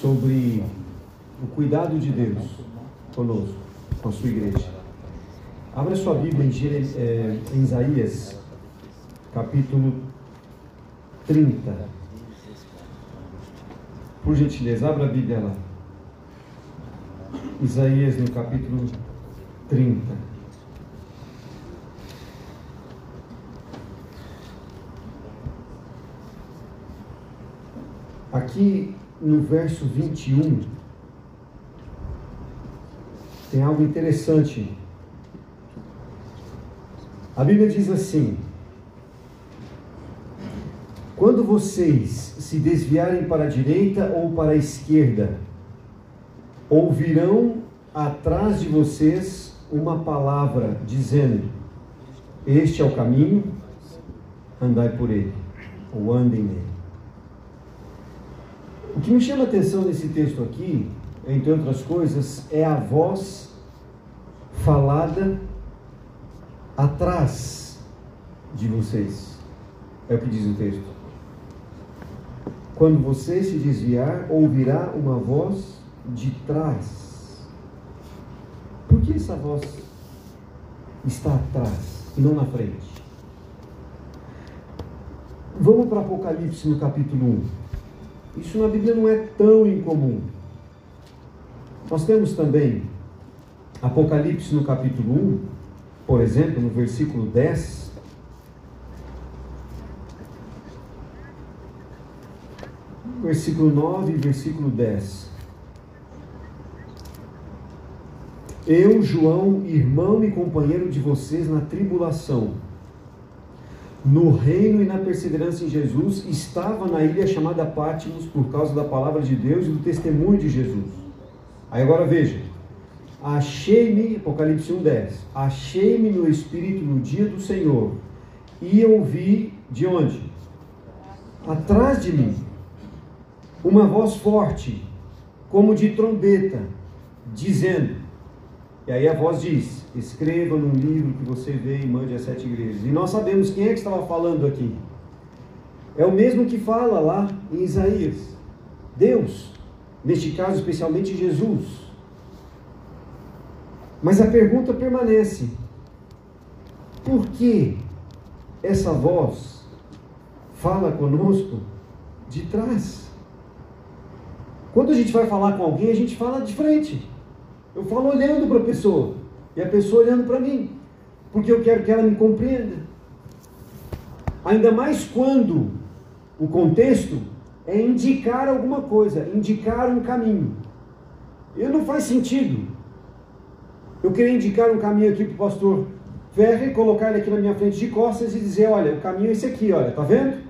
sobre o cuidado de Deus conosco, com a sua igreja. Abra sua Bíblia em, é, em Isaías, capítulo 30. Por gentileza, abra a Bíblia lá. Isaías no capítulo 30. Aqui no verso 21 tem algo interessante. A Bíblia diz assim: Quando vocês se desviarem para a direita ou para a esquerda, ouvirão atrás de vocês uma palavra dizendo: Este é o caminho, andai por ele, ou andem nele. Que me chama a atenção nesse texto aqui, entre outras coisas, é a voz falada atrás de vocês. É o que diz o texto. Quando você se desviar, ouvirá uma voz de trás. Por que essa voz está atrás e não na frente? Vamos para Apocalipse no capítulo 1. Isso na Bíblia não é tão incomum. Nós temos também Apocalipse no capítulo 1, por exemplo, no versículo 10. Versículo 9 e versículo 10. Eu, João, irmão e companheiro de vocês na tribulação no reino e na perseverança em Jesus, estava na ilha chamada Pátimos por causa da palavra de Deus e do testemunho de Jesus. Aí agora veja, achei-me, Apocalipse 1,10, achei-me no Espírito no dia do Senhor e ouvi de onde? Atrás de mim, uma voz forte, como de trombeta, dizendo, e aí a voz diz: escreva num livro que você vê e mande às sete igrejas. E nós sabemos quem é que estava falando aqui. É o mesmo que fala lá em Isaías. Deus, neste caso especialmente Jesus. Mas a pergunta permanece: por que essa voz fala conosco de trás? Quando a gente vai falar com alguém, a gente fala de frente. Eu falo olhando para a pessoa e a pessoa olhando para mim, porque eu quero que ela me compreenda. Ainda mais quando o contexto é indicar alguma coisa, indicar um caminho. E não faz sentido eu querer indicar um caminho aqui para o pastor Ferre, colocar ele aqui na minha frente de costas e dizer: olha, o caminho é esse aqui, olha, tá vendo?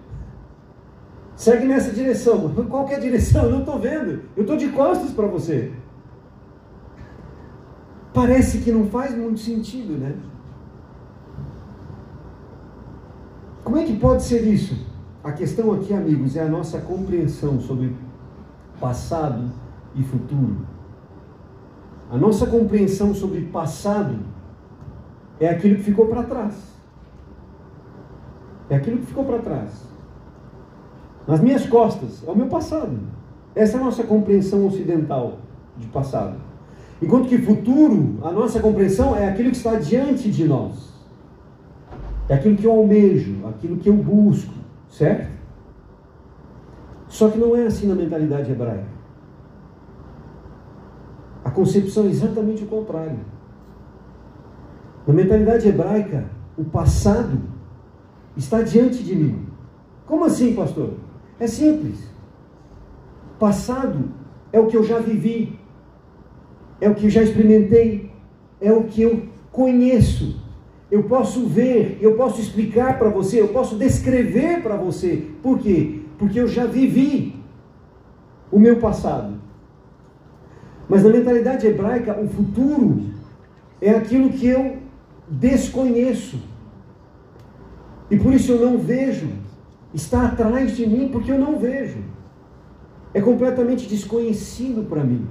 Segue nessa direção. Qual é a direção? Eu não estou vendo. Eu estou de costas para você. Parece que não faz muito sentido, né? Como é que pode ser isso? A questão aqui, amigos, é a nossa compreensão sobre passado e futuro. A nossa compreensão sobre passado é aquilo que ficou para trás. É aquilo que ficou para trás. Nas minhas costas é o meu passado. Essa é a nossa compreensão ocidental de passado. Enquanto que futuro, a nossa compreensão é aquilo que está diante de nós. É aquilo que eu almejo, aquilo que eu busco, certo? Só que não é assim na mentalidade hebraica. A concepção é exatamente o contrário. Na mentalidade hebraica, o passado está diante de mim. Como assim, pastor? É simples. Passado é o que eu já vivi, é o que já experimentei, é o que eu conheço. Eu posso ver, eu posso explicar para você, eu posso descrever para você. Por quê? Porque eu já vivi o meu passado. Mas na mentalidade hebraica, o futuro é aquilo que eu desconheço. E por isso eu não vejo. Está atrás de mim porque eu não vejo. É completamente desconhecido para mim.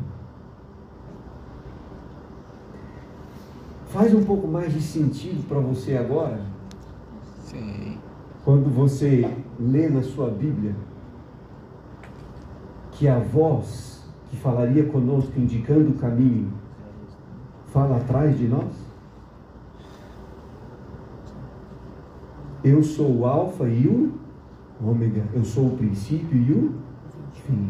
Faz um pouco mais de sentido para você agora? Sim. Quando você lê na sua Bíblia que a voz que falaria conosco indicando o caminho, fala atrás de nós? Eu sou o Alfa e o Ômega, eu sou o princípio e o fim.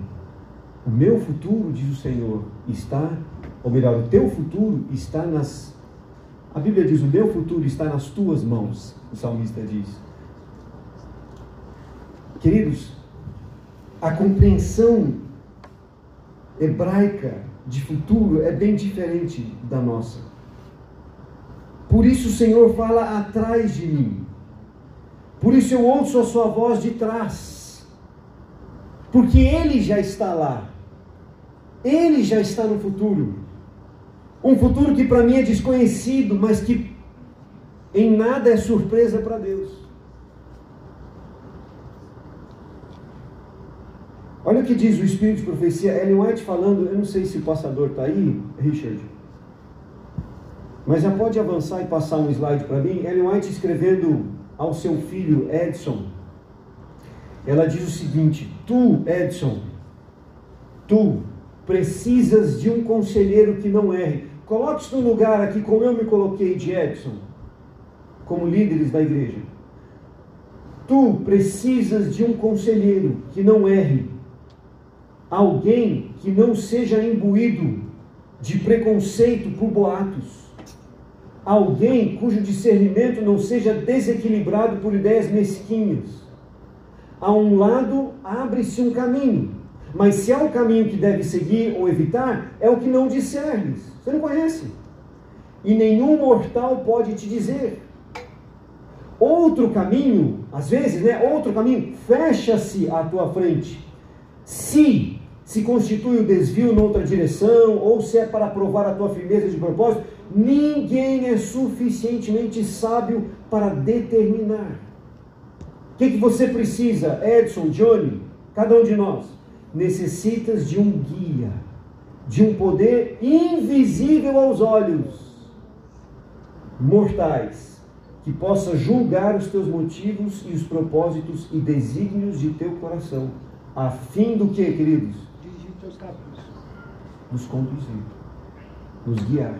O meu futuro, diz o Senhor, está, ou melhor, o teu futuro está nas. A Bíblia diz: o meu futuro está nas tuas mãos, o salmista diz. Queridos, a compreensão hebraica de futuro é bem diferente da nossa. Por isso o Senhor fala atrás de mim. Por isso eu ouço a sua voz de trás. Porque Ele já está lá. Ele já está no futuro. Um futuro que para mim é desconhecido, mas que em nada é surpresa para Deus. Olha o que diz o Espírito de Profecia, Ellen White falando, eu não sei se o passador está aí, Richard, mas já pode avançar e passar um slide para mim. Ellen White escrevendo ao seu filho Edson, ela diz o seguinte: Tu, Edson, tu precisas de um conselheiro que não erre. Coloque-se no lugar aqui, como eu me coloquei de Edson, como líderes da igreja. Tu precisas de um conselheiro que não erre. Alguém que não seja imbuído de preconceito por boatos. Alguém cujo discernimento não seja desequilibrado por ideias mesquinhas. A um lado abre-se um caminho, mas se há um caminho que deve seguir ou evitar, é o que não discernes. Você não conhece. E nenhum mortal pode te dizer. Outro caminho, às vezes, né? Outro caminho fecha-se à tua frente. Se se constitui o desvio noutra direção, ou se é para provar a tua firmeza de propósito, ninguém é suficientemente sábio para determinar. O que, que você precisa, Edson, Johnny, cada um de nós? Necessitas de um guia, de um poder invisível aos olhos mortais, que possa julgar os teus motivos e os propósitos e desígnios de teu coração, a fim do que, queridos? teus caminhos. Nos conduzir, nos guiar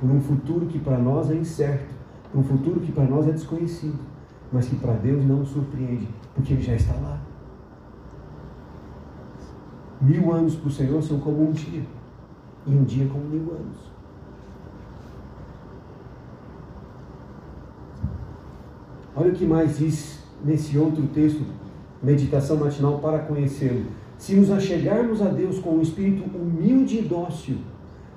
por um futuro que para nós é incerto, por um futuro que para nós é desconhecido, mas que para Deus não surpreende, porque Ele já está lá. Mil anos para o Senhor são como um dia, e um dia como mil anos. Olha o que mais diz nesse outro texto, meditação matinal para conhecê-lo se nos achegarmos a Deus com um espírito humilde e dócil,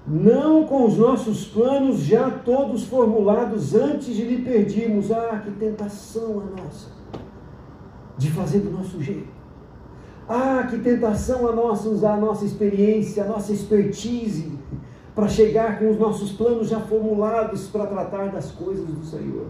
não com os nossos planos já todos formulados antes de lhe pedirmos, ah, que tentação a nossa, de fazer do nosso jeito. Ah, que tentação a nossa usar a nossa experiência, a nossa expertise, para chegar com os nossos planos já formulados para tratar das coisas do Senhor.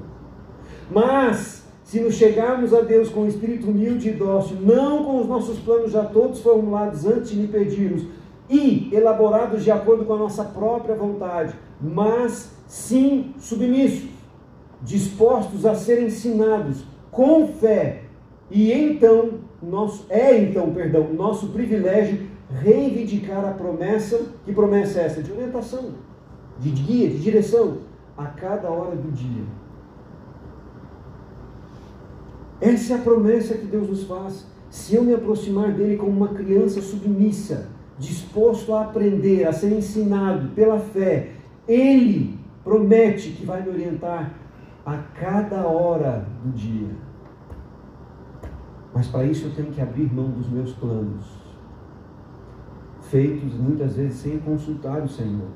Mas se nos chegarmos a Deus com um espírito humilde e dócil, não com os nossos planos já todos formulados antes de pedirmos e elaborados de acordo com a nossa própria vontade, mas sim submissos, dispostos a ser ensinados com fé, e então nosso é então, perdão, nosso privilégio reivindicar a promessa, que promessa é essa? De orientação, de guia, de direção a cada hora do dia essa é a promessa que Deus nos faz. Se eu me aproximar dele como uma criança submissa, disposto a aprender, a ser ensinado pela fé, ele promete que vai me orientar a cada hora do dia. Mas para isso eu tenho que abrir mão dos meus planos, feitos muitas vezes sem consultar o Senhor.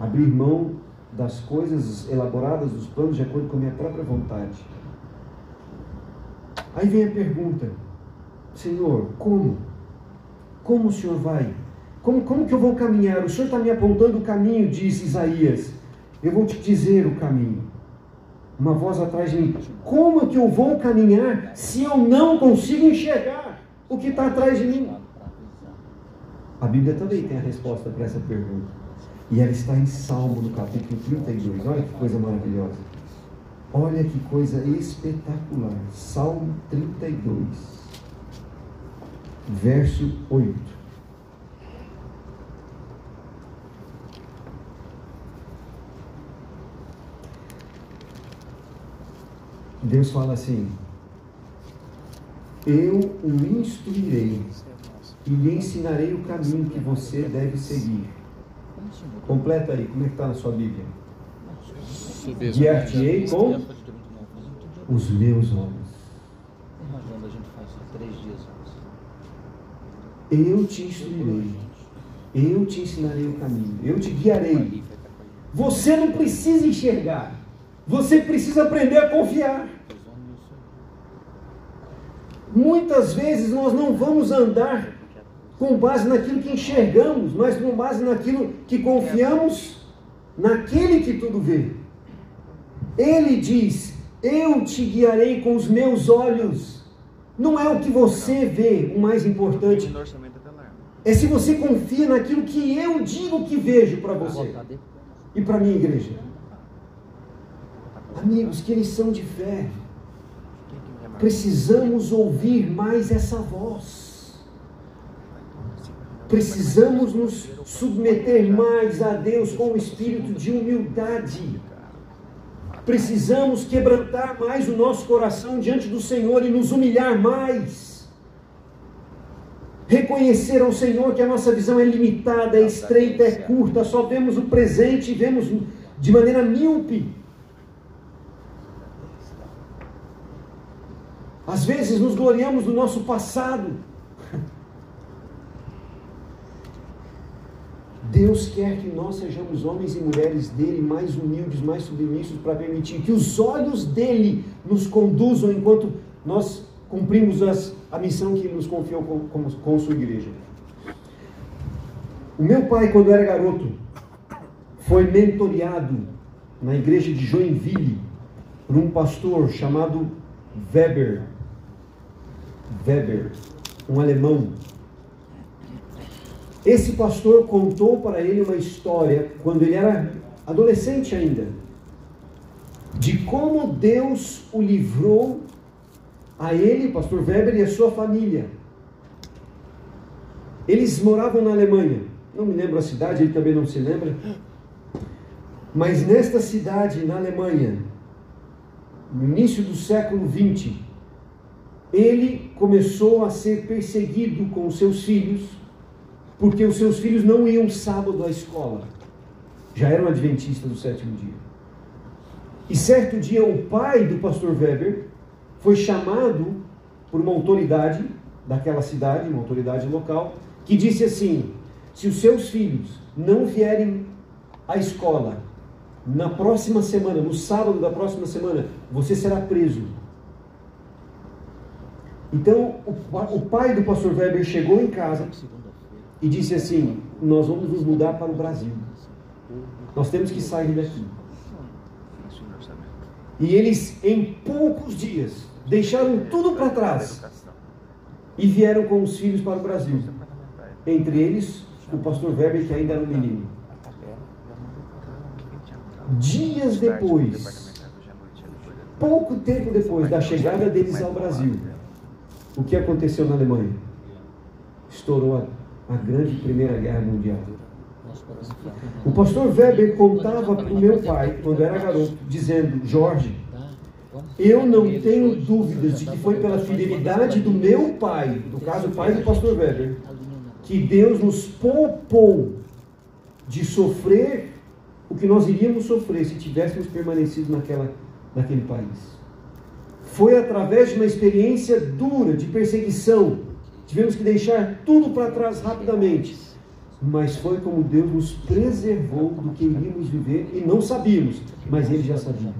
Abrir mão das coisas elaboradas, dos planos de acordo com a minha própria vontade. Aí vem a pergunta: Senhor, como? Como o Senhor vai? Como, como que eu vou caminhar? O Senhor está me apontando o caminho, diz Isaías. Eu vou te dizer o caminho. Uma voz atrás de mim. Como é que eu vou caminhar se eu não consigo enxergar o que está atrás de mim? A Bíblia também tem a resposta para essa pergunta. E ela está em Salmo, no capítulo 32. Olha que coisa maravilhosa. Olha que coisa espetacular. Salmo 32. verso 8. Deus fala assim: Eu o instruirei e lhe ensinarei o caminho que você deve seguir. Completa aí, como é que está na sua Bíblia? Guiar-te-ei com os meus olhos. Eu te instruirei, eu te ensinarei o caminho, eu te guiarei. Você não precisa enxergar, você precisa aprender a confiar. Muitas vezes nós não vamos andar com base naquilo que enxergamos, mas com base naquilo que confiamos naquele que tudo vê. Ele diz: Eu te guiarei com os meus olhos. Não é o que você vê o mais importante. É se você confia naquilo que eu digo que vejo para você e para minha igreja. Amigos, que eles são de fé. Precisamos ouvir mais essa voz. Precisamos nos submeter mais a Deus com o espírito de humildade. Precisamos quebrantar mais o nosso coração diante do Senhor e nos humilhar mais. Reconhecer ao Senhor que a nossa visão é limitada, é estreita, é curta, só vemos o presente e vemos de maneira míope. Às vezes nos gloriamos do nosso passado. Deus quer que nós sejamos homens e mulheres dele mais humildes, mais submissos, para permitir que os olhos dele nos conduzam enquanto nós cumprimos as, a missão que ele nos confiou com, com, com sua igreja. O meu pai, quando era garoto, foi mentoreado na igreja de Joinville por um pastor chamado Weber. Weber, um alemão. Esse pastor contou para ele uma história, quando ele era adolescente ainda, de como Deus o livrou a ele, pastor Weber, e a sua família. Eles moravam na Alemanha, não me lembro a cidade, ele também não se lembra, mas nesta cidade, na Alemanha, no início do século XX, ele começou a ser perseguido com seus filhos porque os seus filhos não iam sábado à escola. Já eram adventistas do sétimo dia. E certo dia o pai do pastor Weber foi chamado por uma autoridade daquela cidade, uma autoridade local, que disse assim: se os seus filhos não vierem à escola na próxima semana, no sábado da próxima semana, você será preso. Então o, pai do pastor Weber chegou em casa e disse assim: Nós vamos nos mudar para o Brasil. Nós temos que sair daqui. E eles, em poucos dias, deixaram tudo para trás e vieram com os filhos para o Brasil. Entre eles, o pastor Weber, que ainda era um menino. Dias depois, pouco tempo depois da chegada deles ao Brasil, o que aconteceu na Alemanha? Estourou a a grande Primeira Guerra Mundial. O pastor Weber contava para o meu pai, quando era garoto, dizendo: Jorge, eu não tenho dúvidas de que foi pela fidelidade do meu pai, no caso o pai do pastor Weber, que Deus nos poupou de sofrer o que nós iríamos sofrer se tivéssemos permanecido naquela, naquele país. Foi através de uma experiência dura de perseguição Tivemos que deixar tudo para trás rapidamente. Mas foi como Deus nos preservou do que iríamos viver e não sabíamos, mas Ele já sabia.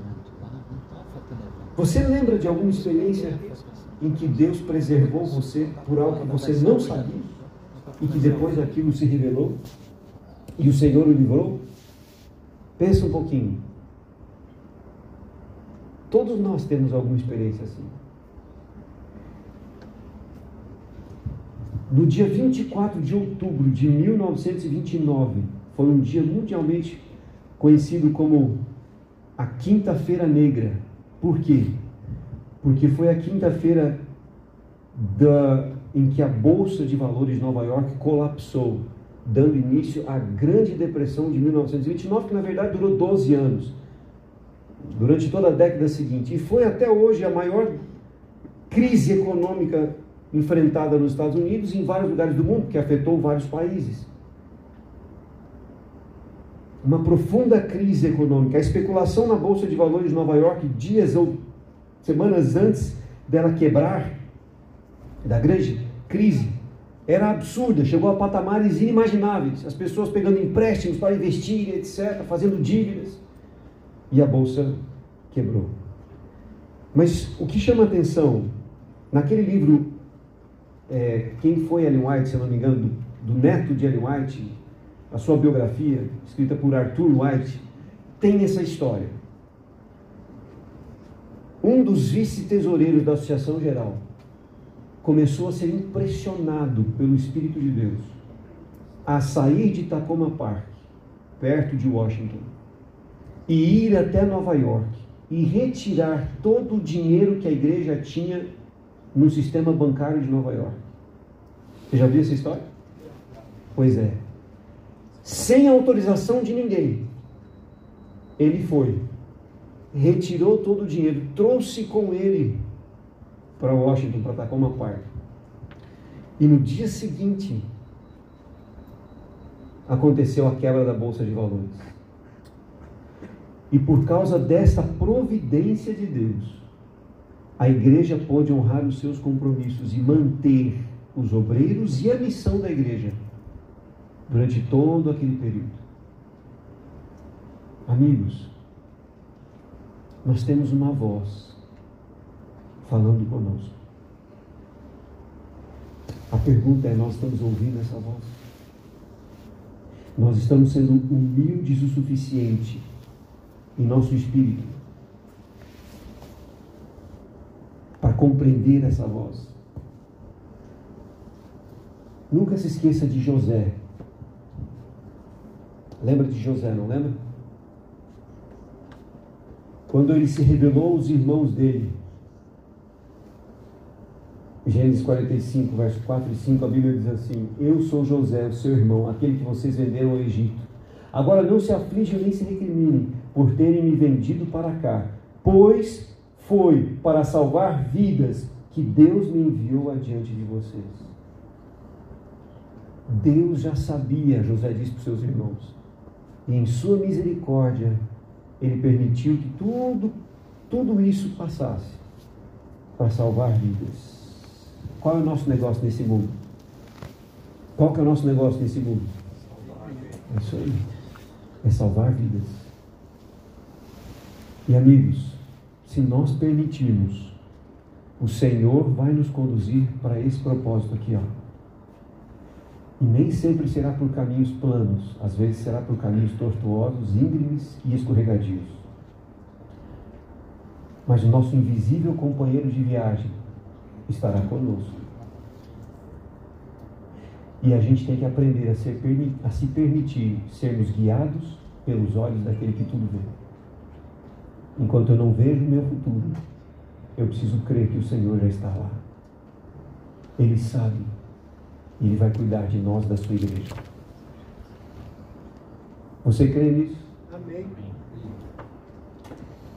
Você lembra de alguma experiência em que Deus preservou você por algo que você não sabia e que depois aquilo se revelou e o Senhor o livrou? Pensa um pouquinho. Todos nós temos alguma experiência assim. No dia 24 de outubro de 1929, foi um dia mundialmente conhecido como a Quinta-feira Negra. Por quê? Porque foi a quinta-feira em que a Bolsa de Valores de Nova York colapsou, dando início à Grande Depressão de 1929, que na verdade durou 12 anos, durante toda a década seguinte, e foi até hoje a maior crise econômica enfrentada nos Estados Unidos e em vários lugares do mundo, que afetou vários países. Uma profunda crise econômica. A especulação na Bolsa de Valores de Nova York, dias ou semanas antes dela quebrar, da grande crise, era absurda, chegou a patamares inimagináveis. As pessoas pegando empréstimos para investir, etc., fazendo dívidas. E a bolsa quebrou. Mas o que chama atenção, naquele livro, é, quem foi Ellen White, se não me engano, do, do neto de Ellen White, a sua biografia, escrita por Arthur White, tem essa história. Um dos vice-tesoureiros da Associação Geral começou a ser impressionado pelo Espírito de Deus a sair de Tacoma Park, perto de Washington, e ir até Nova York e retirar todo o dinheiro que a igreja tinha no sistema bancário de Nova York. Você já viu essa história? Pois é. Sem autorização de ninguém, ele foi, retirou todo o dinheiro, trouxe com ele para Washington, para Tacoma Park. E no dia seguinte, aconteceu a quebra da Bolsa de Valores. E por causa desta providência de Deus, a igreja pôde honrar os seus compromissos e manter os obreiros e a missão da igreja durante todo aquele período. Amigos, nós temos uma voz falando conosco. A pergunta é: nós estamos ouvindo essa voz? Nós estamos sendo humildes o suficiente em nosso espírito para compreender essa voz. Nunca se esqueça de José. Lembra de José, não lembra? Quando ele se revelou aos irmãos dele, Gênesis 45, verso 4 e 5, a Bíblia diz assim: Eu sou José, seu irmão, aquele que vocês venderam ao Egito. Agora não se aflijam nem se recriminem por terem me vendido para cá, pois foi para salvar vidas que Deus me enviou adiante de vocês. Deus já sabia, José disse para os seus irmãos, e em sua misericórdia, ele permitiu que tudo, tudo isso passasse para salvar vidas. Qual é o nosso negócio nesse mundo? Qual que é o nosso negócio nesse mundo? É isso aí. É salvar vidas. E amigos, se nós permitirmos, o Senhor vai nos conduzir para esse propósito aqui, ó. E nem sempre será por caminhos planos, às vezes será por caminhos tortuosos, íngremes e escorregadios. Mas o nosso invisível companheiro de viagem estará conosco. E a gente tem que aprender a, ser, a se permitir sermos guiados pelos olhos daquele que tudo vê. Enquanto eu não vejo o meu futuro, eu preciso crer que o Senhor já está lá. Ele sabe. E Ele vai cuidar de nós, da sua igreja. Você crê nisso? Amém.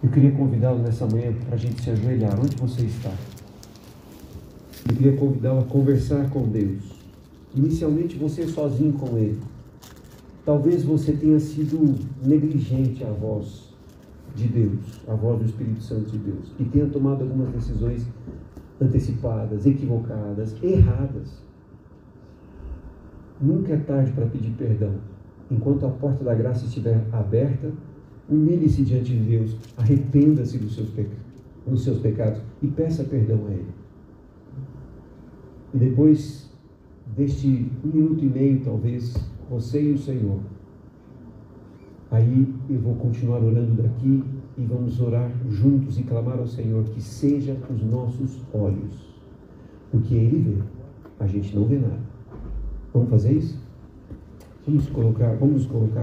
Eu queria convidá-lo nessa manhã para a gente se ajoelhar. Onde você está? Eu queria convidá-lo a conversar com Deus. Inicialmente você sozinho com Ele. Talvez você tenha sido negligente à voz de Deus, à voz do Espírito Santo de Deus, e tenha tomado algumas decisões antecipadas, equivocadas, erradas. Nunca é tarde para pedir perdão. Enquanto a porta da graça estiver aberta, humilhe-se diante de Deus, arrependa-se dos seus, pecados, dos seus pecados e peça perdão a Ele. E depois deste um minuto e meio, talvez, você e o Senhor, aí eu vou continuar orando daqui e vamos orar juntos e clamar ao Senhor que seja os nossos olhos. Porque Ele vê, a gente não vê nada. Vamos fazer isso? Vamos colocar, vamos colocar